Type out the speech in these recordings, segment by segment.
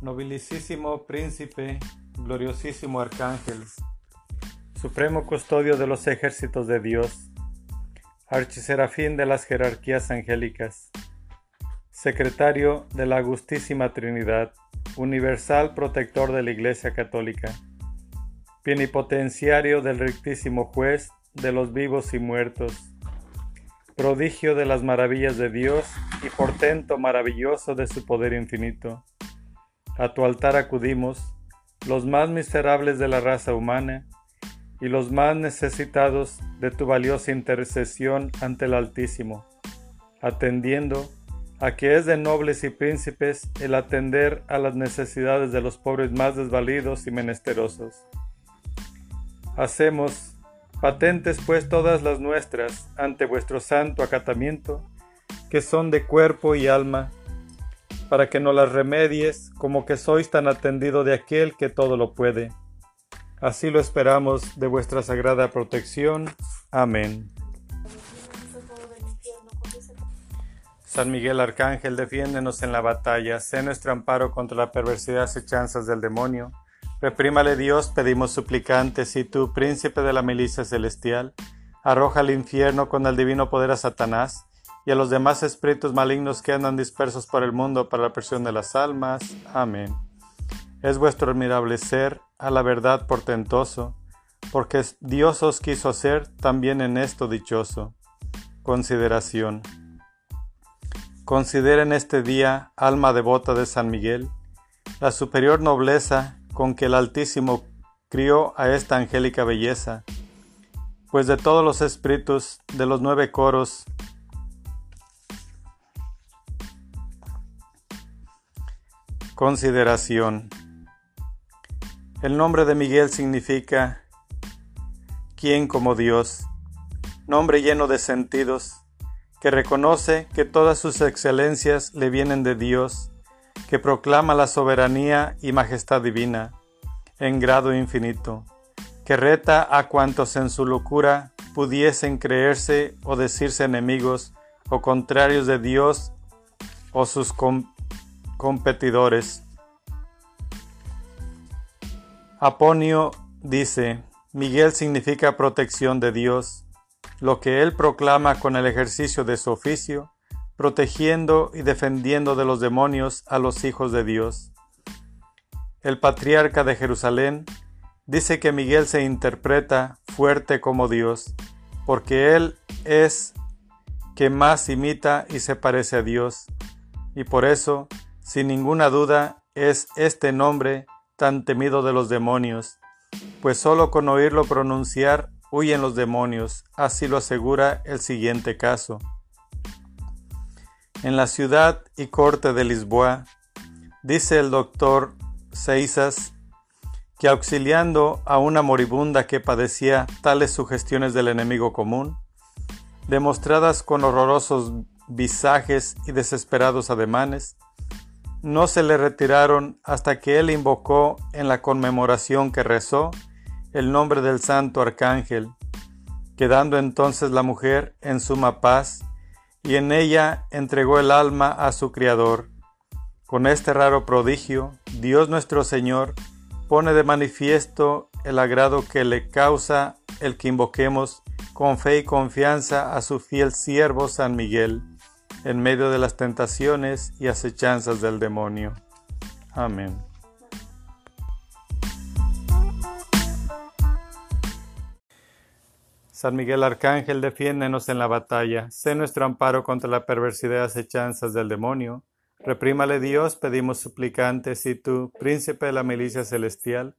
Nobilicísimo príncipe, gloriosísimo arcángel, supremo custodio de los ejércitos de Dios, archiserafín de las jerarquías angélicas, secretario de la Augustísima Trinidad, universal protector de la Iglesia Católica, plenipotenciario del rectísimo juez de los vivos y muertos, prodigio de las maravillas de Dios y portento maravilloso de su poder infinito. A tu altar acudimos, los más miserables de la raza humana, y los más necesitados de tu valiosa intercesión ante el Altísimo, atendiendo a que es de nobles y príncipes el atender a las necesidades de los pobres más desvalidos y menesterosos. Hacemos patentes pues todas las nuestras ante vuestro santo acatamiento, que son de cuerpo y alma, para que no las remedies como que sois tan atendido de aquel que todo lo puede. Así lo esperamos de vuestra sagrada protección. Amén. San Miguel Arcángel, defiéndenos en la batalla, sé nuestro amparo contra la perversidad y chanzas del demonio. Reprímale Dios, pedimos suplicantes, y tú, príncipe de la milicia celestial, arroja al infierno con el divino poder a Satanás y a los demás espíritus malignos que andan dispersos por el mundo para la presión de las almas. Amén. Es vuestro admirable ser, a la verdad portentoso, porque Dios os quiso hacer también en esto dichoso. Consideración. Considera en este día, alma devota de San Miguel, la superior nobleza con que el Altísimo crió a esta angélica belleza, pues de todos los espíritus de los nueve coros Consideración. El nombre de Miguel significa ¿quién como Dios? Nombre lleno de sentidos, que reconoce que todas sus excelencias le vienen de Dios que proclama la soberanía y majestad divina en grado infinito, que reta a cuantos en su locura pudiesen creerse o decirse enemigos o contrarios de Dios o sus competidores. Aponio dice, Miguel significa protección de Dios, lo que él proclama con el ejercicio de su oficio protegiendo y defendiendo de los demonios a los hijos de Dios. El patriarca de Jerusalén dice que Miguel se interpreta fuerte como Dios, porque él es que más imita y se parece a Dios, y por eso, sin ninguna duda, es este nombre tan temido de los demonios, pues solo con oírlo pronunciar huyen los demonios, así lo asegura el siguiente caso. En la ciudad y corte de Lisboa, dice el doctor Seisas que auxiliando a una moribunda que padecía tales sugestiones del enemigo común, demostradas con horrorosos visajes y desesperados ademanes, no se le retiraron hasta que él invocó en la conmemoración que rezó el nombre del santo arcángel, quedando entonces la mujer en suma paz y en ella entregó el alma a su Criador. Con este raro prodigio, Dios nuestro Señor pone de manifiesto el agrado que le causa el que invoquemos con fe y confianza a su fiel siervo San Miguel, en medio de las tentaciones y acechanzas del demonio. Amén. San Miguel Arcángel, defiéndenos en la batalla, sé nuestro amparo contra la perversidad y acechanzas del demonio. Reprímale Dios, pedimos suplicantes, y tú, príncipe de la milicia celestial,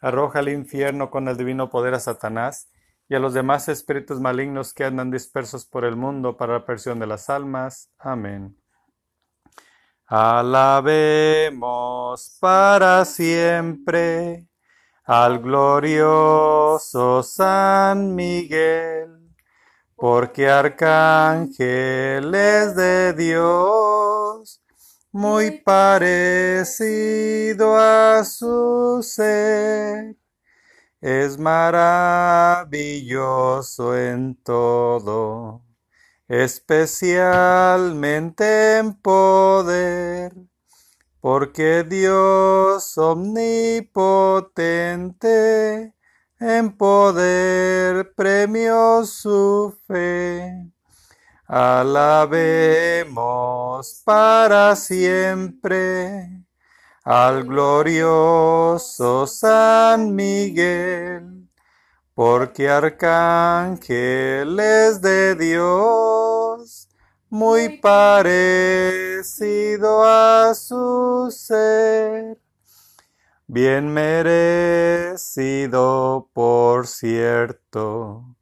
arroja al infierno con el divino poder a Satanás y a los demás espíritus malignos que andan dispersos por el mundo para la persión de las almas. Amén. Alabemos para siempre al glorioso San Miguel, porque arcángel es de Dios, muy parecido a su ser, es maravilloso en todo, especialmente en poder porque Dios omnipotente en poder premió su fe. Alabemos para siempre al glorioso San Miguel, porque arcángel es de Dios, muy parecido a su ser, bien merecido por cierto,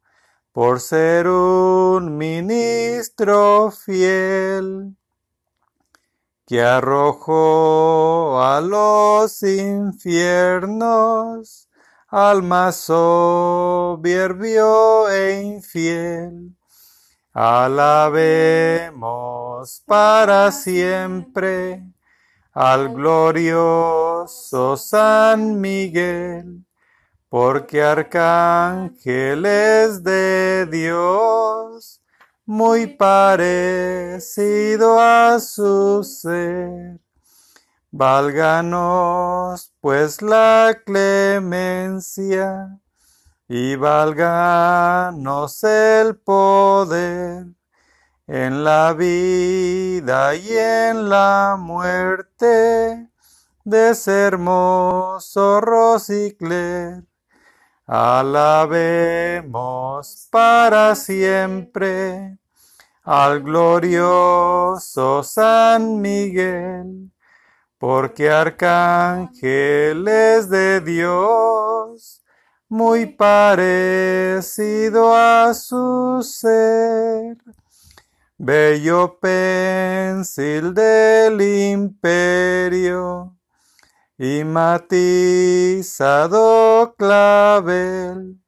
por ser un ministro fiel que arrojó a los infiernos al más soberbio e infiel. Alabemos para siempre al glorioso San Miguel, porque arcángel es de Dios muy parecido a su ser. Válganos pues la clemencia y válganos el poder en la vida y en la muerte de ese hermoso Rosicler. Alabemos para siempre al glorioso San Miguel, porque arcángel es de Dios, muy parecido a su ser. Bello pensil del imperio y matizado clavel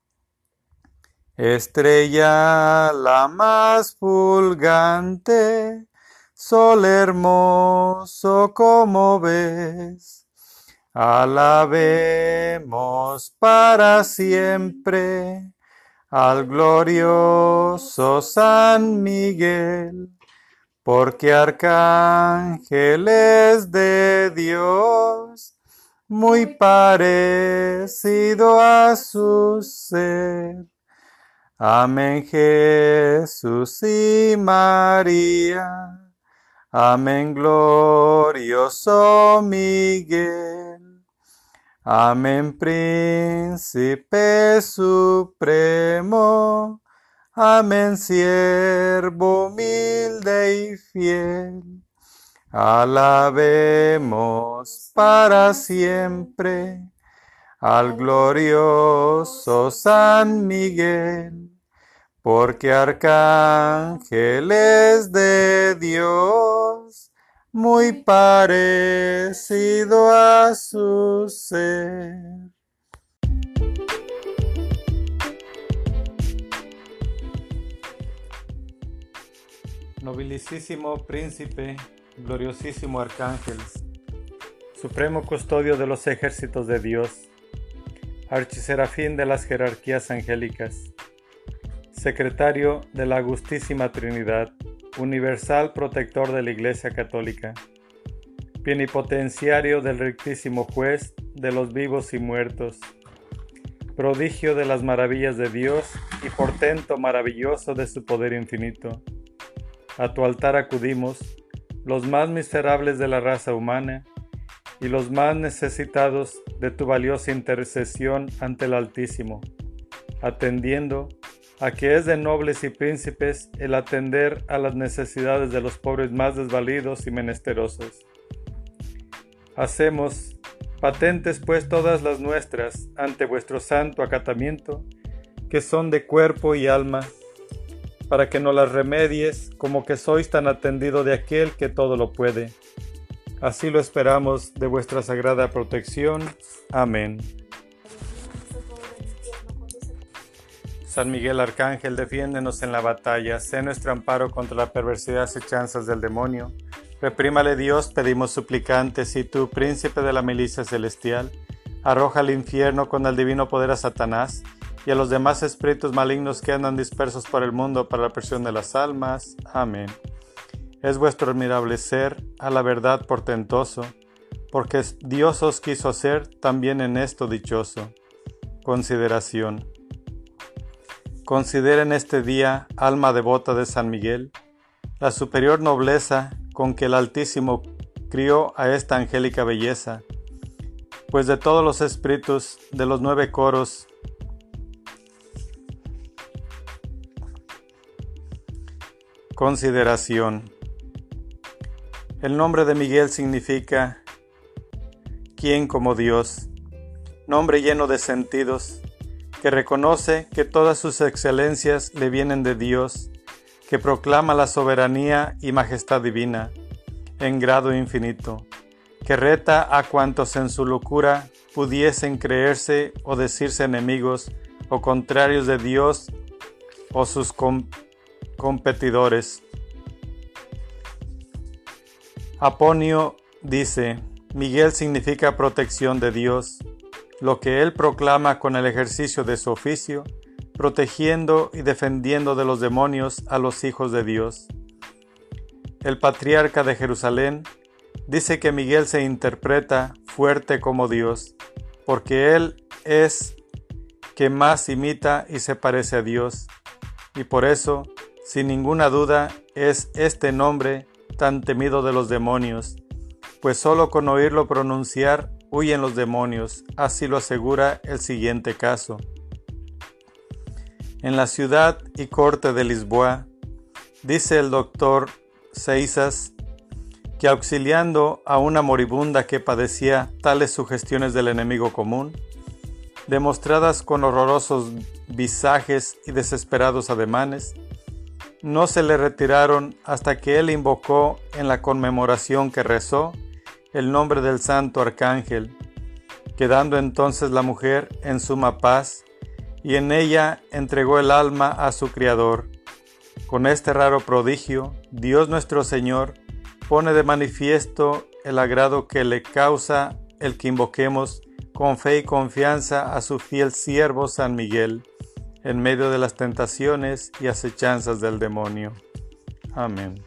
Estrella la más fulgante, sol hermoso como ves. Alabemos para siempre al glorioso San Miguel, porque arcángel es de Dios, muy parecido a su ser. Amén Jesús y María. Amén glorioso Miguel. Amén príncipe supremo. Amén siervo humilde y fiel. Alabemos para siempre al glorioso San Miguel porque arcángel es de Dios, muy parecido a su ser. Nobilicísimo príncipe, gloriosísimo arcángel, supremo custodio de los ejércitos de Dios, archiserafín de las jerarquías angélicas, secretario de la Augustísima Trinidad, universal protector de la Iglesia Católica, plenipotenciario del rectísimo juez de los vivos y muertos, prodigio de las maravillas de Dios y portento maravilloso de su poder infinito. A tu altar acudimos, los más miserables de la raza humana y los más necesitados de tu valiosa intercesión ante el Altísimo, atendiendo a que es de nobles y príncipes el atender a las necesidades de los pobres más desvalidos y menesterosos. Hacemos patentes pues todas las nuestras ante vuestro santo acatamiento, que son de cuerpo y alma, para que no las remedies como que sois tan atendido de aquel que todo lo puede. Así lo esperamos de vuestra sagrada protección. Amén. San Miguel Arcángel, defiéndenos en la batalla, sé nuestro amparo contra la perversidad y chanzas del demonio. Reprímale Dios, pedimos suplicantes, y tú, príncipe de la milicia celestial, arroja al infierno con el divino poder a Satanás y a los demás espíritus malignos que andan dispersos por el mundo para la presión de las almas. Amén. Es vuestro admirable ser, a la verdad portentoso, porque Dios os quiso hacer también en esto dichoso. Consideración. Consideren este día, alma devota de San Miguel, la superior nobleza con que el Altísimo crió a esta angélica belleza, pues de todos los espíritus de los nueve coros Consideración. El nombre de Miguel significa ¿quién como Dios? Nombre lleno de sentidos, que reconoce que todas sus excelencias le vienen de Dios, que proclama la soberanía y majestad divina en grado infinito, que reta a cuantos en su locura pudiesen creerse o decirse enemigos o contrarios de Dios o sus competidores. Aponio dice, Miguel significa protección de Dios, lo que él proclama con el ejercicio de su oficio, protegiendo y defendiendo de los demonios a los hijos de Dios. El patriarca de Jerusalén dice que Miguel se interpreta fuerte como Dios, porque él es que más imita y se parece a Dios, y por eso sin ninguna duda es este nombre tan temido de los demonios, pues solo con oírlo pronunciar huyen los demonios, así lo asegura el siguiente caso. En la ciudad y corte de Lisboa, dice el doctor Seisas que auxiliando a una moribunda que padecía tales sugestiones del enemigo común, demostradas con horrorosos visajes y desesperados ademanes, no se le retiraron hasta que él invocó en la conmemoración que rezó el nombre del santo arcángel, quedando entonces la mujer en suma paz y en ella entregó el alma a su Criador. Con este raro prodigio, Dios nuestro Señor pone de manifiesto el agrado que le causa el que invoquemos con fe y confianza a su fiel siervo San Miguel en medio de las tentaciones y acechanzas del demonio. Amén.